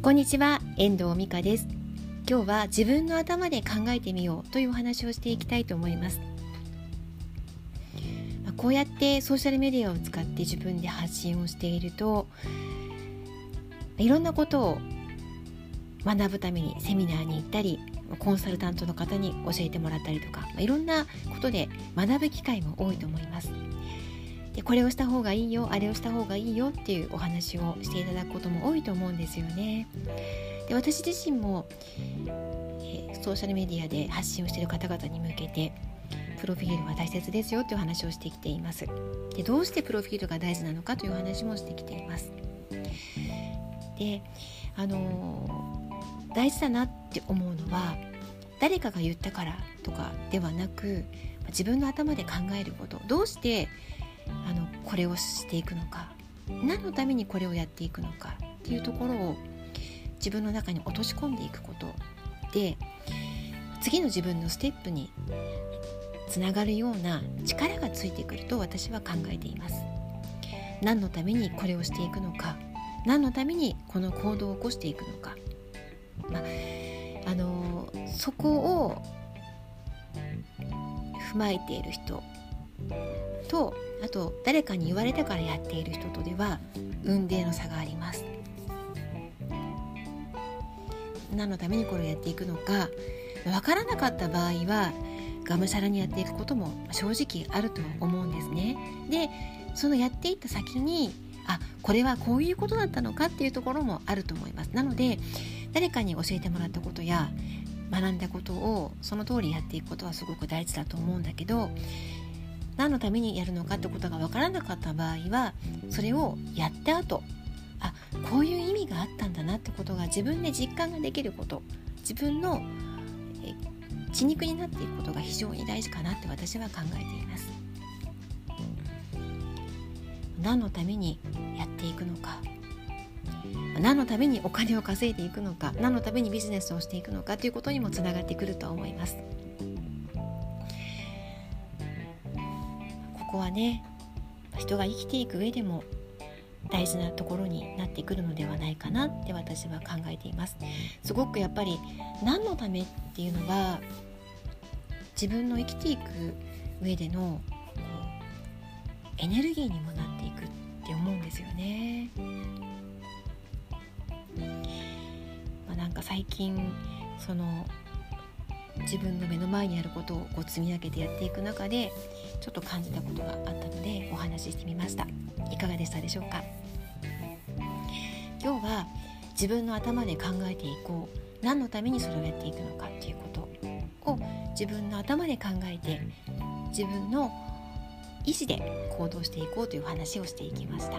こんにちは遠藤美香です。今日は自分の頭で考えてみようというお話をしていきたいと思います。こうやってソーシャルメディアを使って自分で発信をしているといろんなことを学ぶためにセミナーに行ったりコンサルタントの方に教えてもらったりとかいろんなことで学ぶ機会も多いと思います。でこれをした方がいいよあれをした方がいいよっていうお話をしていただくことも多いと思うんですよね。で私自身も、え、ソーシャルメディアで発信をしている方々に向けてプロフィールは大切ですよという話をしてきています。でどうしてプロフィールが大事なのかという話もしてきています。であのー、大事だなって思うのは誰かが言ったからとかではなく自分の頭で考えることどうしてあこれをしていくのか何のためにこれをやっていくのかっていうところを自分の中に落とし込んでいくことで次の自分のステップにつながるような力がついてくると私は考えています。何のためにこれをしていくのか何のためにこの行動を起こしていくのか、まあ、あのそこを踏まえている人とあと誰かに言われたからやっている人とでは運命の差があります。何のためにこれをやっていくのか分からなかった場合はがむしゃらにやっていくことも正直あると思うんですね。でそのやっていった先にあこれはこういうことだったのかっていうところもあると思います。なので誰かに教えてもらったことや学んだことをその通りやっていくことはすごく大事だと思うんだけど何のためにやるのかってことが分からなかった場合はそれをやった後あこういう意味があったんだなってことが自分で実感ができること自分の血肉になっていくことが非常に大事かなって私は考えています何のためにやっていくのか何のためにお金を稼いでいくのか何のためにビジネスをしていくのかということにもつながってくると思います。こはね人が生きていく上でも大事なところになってくるのではないかなって私は考えています。すごくやっぱり何のためっていうのは自分の生きていく上でのエネルギーにもなっていくって思うんですよね、まあ、なんか最近その自分の目の前にあることをこう積み上げてやっていく中でちょっと感じたことがあったのでお話ししてみました。いかがでしたでしょうか？今日は自分の頭で考えていこう。何のためにそれをやっていくのかっていうことを自分の頭で考えて自分の意思で行動していこうという話をしていきました。